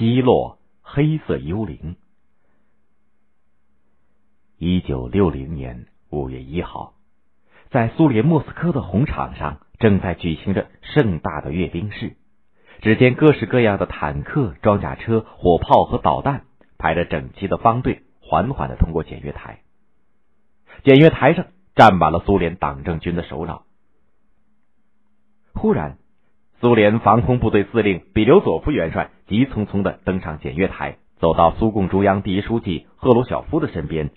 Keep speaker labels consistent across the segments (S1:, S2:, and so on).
S1: 击落黑色幽灵。一九六零年五月一号，在苏联莫斯科的红场上，正在举行着盛大的阅兵式。只见各式各样的坦克、装甲车、火炮和导弹排着整齐的方队，缓缓的通过检阅台。检阅台上站满了苏联党政军的首脑。忽然，苏联防空部队司令比留佐夫元帅急匆匆的登上检阅台，走到苏共中央第一书记赫鲁晓夫的身边。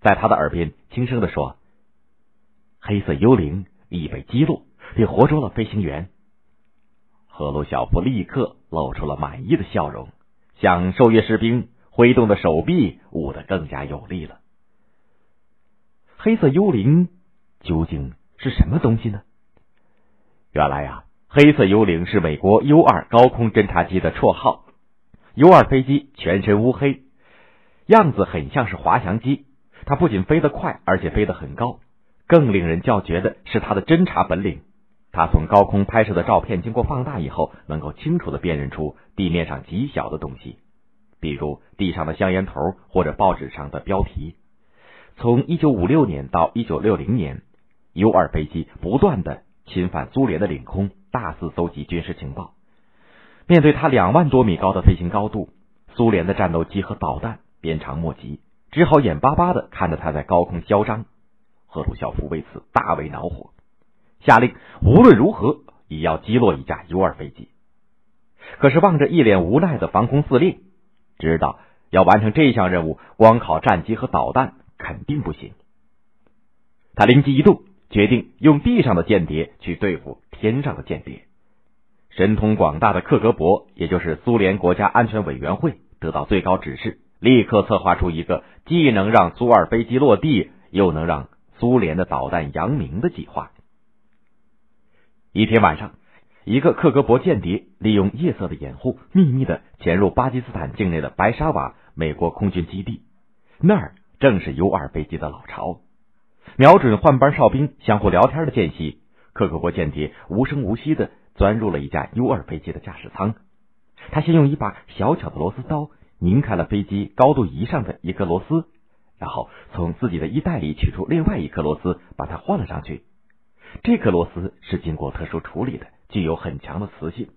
S1: 在他的耳边轻声的说：“黑色幽灵已被击落，并活捉了飞行员。”赫鲁晓夫立刻露出了满意的笑容，向受阅士兵挥动的手臂舞得更加有力了。黑色幽灵究竟是什么东西呢？原来呀，黑色幽灵是美国 U 二高空侦察机的绰号。U 二飞机全身乌黑，样子很像是滑翔机。它不仅飞得快，而且飞得很高。更令人叫绝的是它的侦察本领。它从高空拍摄的照片经过放大以后，能够清楚的辨认出地面上极小的东西，比如地上的香烟头或者报纸上的标题。从一九五六年到一九六零年，U 二飞机不断的侵犯苏联的领空，大肆搜集军事情报。面对他两万多米高的飞行高度，苏联的战斗机和导弹鞭长莫及。只好眼巴巴的看着他在高空嚣张，赫鲁晓夫为此大为恼火，下令无论如何也要击落一架 U 二飞机。可是望着一脸无奈的防空司令，知道要完成这项任务，光靠战机和导弹肯定不行。他灵机一动，决定用地上的间谍去对付天上的间谍。神通广大的克格勃，也就是苏联国家安全委员会，得到最高指示。立刻策划出一个既能让苏二飞机落地，又能让苏联的导弹扬名的计划。一天晚上，一个克格勃间谍利用夜色的掩护，秘密的潜入巴基斯坦境内的白沙瓦美国空军基地，那儿正是 U 二飞机的老巢。瞄准换班哨兵相互聊天的间隙，克格勃间谍无声无息的钻入了一架 U 二飞机的驾驶舱。他先用一把小巧的螺丝刀。拧开了飞机高度仪上的一颗螺丝，然后从自己的衣袋里取出另外一颗螺丝，把它换了上去。这颗螺丝是经过特殊处理的，具有很强的磁性。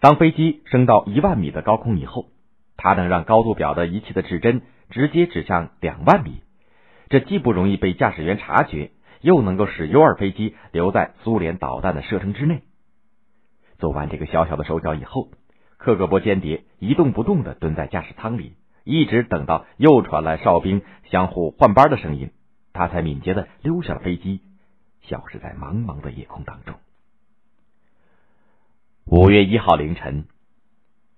S1: 当飞机升到一万米的高空以后，它能让高度表的仪器的指针直接指向两万米。这既不容易被驾驶员察觉，又能够使 U 二飞机留在苏联导弹的射程之内。做完这个小小的手脚以后。克格勃间谍一动不动的蹲在驾驶舱里，一直等到又传来哨兵相互换班的声音，他才敏捷的溜下了飞机，消失在茫茫的夜空当中。五月一号凌晨，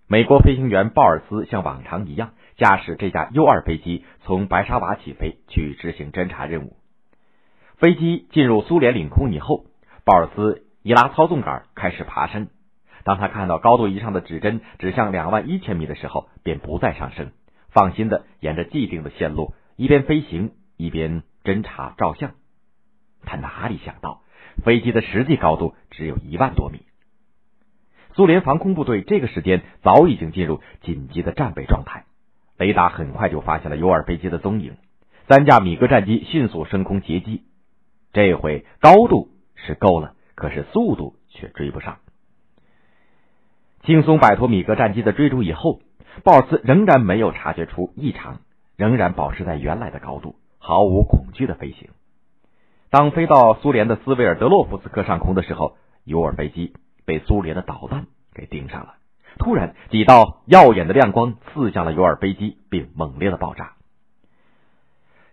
S1: 美国飞行员鲍尔斯像往常一样驾驶这架 U 二飞机从白沙瓦起飞去执行侦察任务。飞机进入苏联领空以后，鲍尔斯一拉操纵杆开始爬升。当他看到高度仪上的指针指向两万一千米的时候，便不再上升，放心的沿着既定的线路一边飞行一边侦察照相。他哪里想到，飞机的实际高度只有一万多米。苏联防空部队这个时间早已经进入紧急的战备状态，雷达很快就发现了 U 二飞机的踪影，三架米格战机迅速升空截击。这回高度是够了，可是速度却追不上。轻松摆脱米格战机的追逐以后，鲍尔斯仍然没有察觉出异常，仍然保持在原来的高度，毫无恐惧的飞行。当飞到苏联的斯维尔德洛夫斯克上空的时候，U 二飞机被苏联的导弹给盯上了。突然，几道耀眼的亮光刺向了 U 二飞机，并猛烈的爆炸。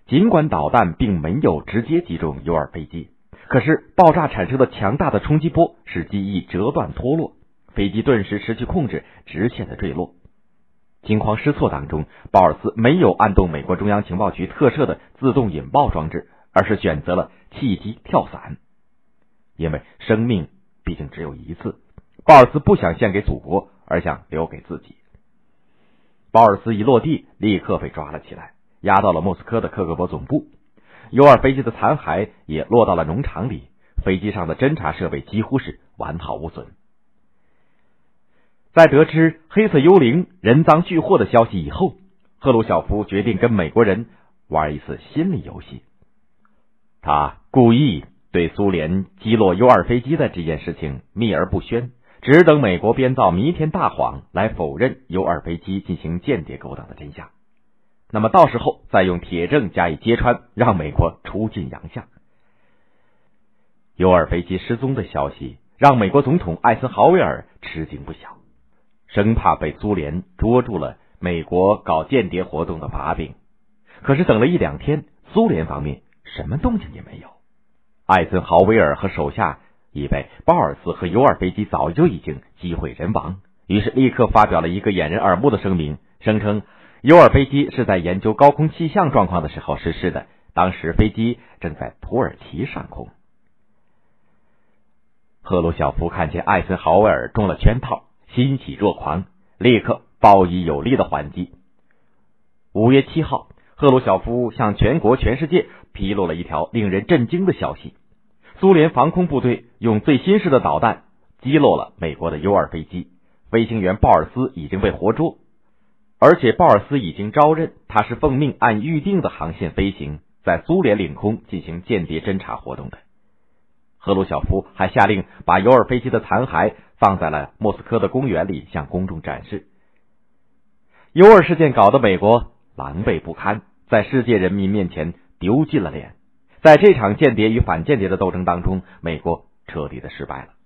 S1: 尽管导弹并没有直接击中 U 二飞机，可是爆炸产生的强大的冲击波使机翼折断脱落。飞机顿时失去控制，直线的坠落。惊慌失措当中，鲍尔斯没有按动美国中央情报局特设的自动引爆装置，而是选择了弃机跳伞。因为生命毕竟只有一次，鲍尔斯不想献给祖国，而想留给自己。鲍尔斯一落地，立刻被抓了起来，押到了莫斯科的克格勃总部。U 二飞机的残骸也落到了农场里，飞机上的侦察设备几乎是完好无损。在得知黑色幽灵人赃俱获的消息以后，赫鲁晓夫决定跟美国人玩一次心理游戏。他故意对苏联击落 U 二飞机的这件事情秘而不宣，只等美国编造弥天大谎来否认 U 二飞机进行间谍勾当的真相。那么到时候再用铁证加以揭穿，让美国出尽洋相。U 二飞机失踪的消息让美国总统艾森豪威尔吃惊不小。生怕被苏联捉住了美国搞间谍活动的把柄，可是等了一两天，苏联方面什么动静也没有。艾森豪威尔和手下以为鲍尔斯和 U 二飞机早就已经机毁人亡，于是立刻发表了一个掩人耳目的声明，声称 U 二飞机是在研究高空气象状况的时候失事的，当时飞机正在土耳其上空。赫鲁晓夫看见艾森豪威尔中了圈套。欣喜若狂，立刻报以有力的还击。五月七号，赫鲁晓夫向全国、全世界披露了一条令人震惊的消息：苏联防空部队用最新式的导弹击落了美国的 U 二飞机，飞行员鲍尔斯已经被活捉，而且鲍尔斯已经招认他是奉命按预定的航线飞行，在苏联领空进行间谍侦察活动的。赫鲁晓夫还下令把 U 二飞机的残骸。放在了莫斯科的公园里向公众展示。尤尔事件搞得美国狼狈不堪，在世界人民面前丢尽了脸。在这场间谍与反间谍的斗争当中，美国彻底的失败了。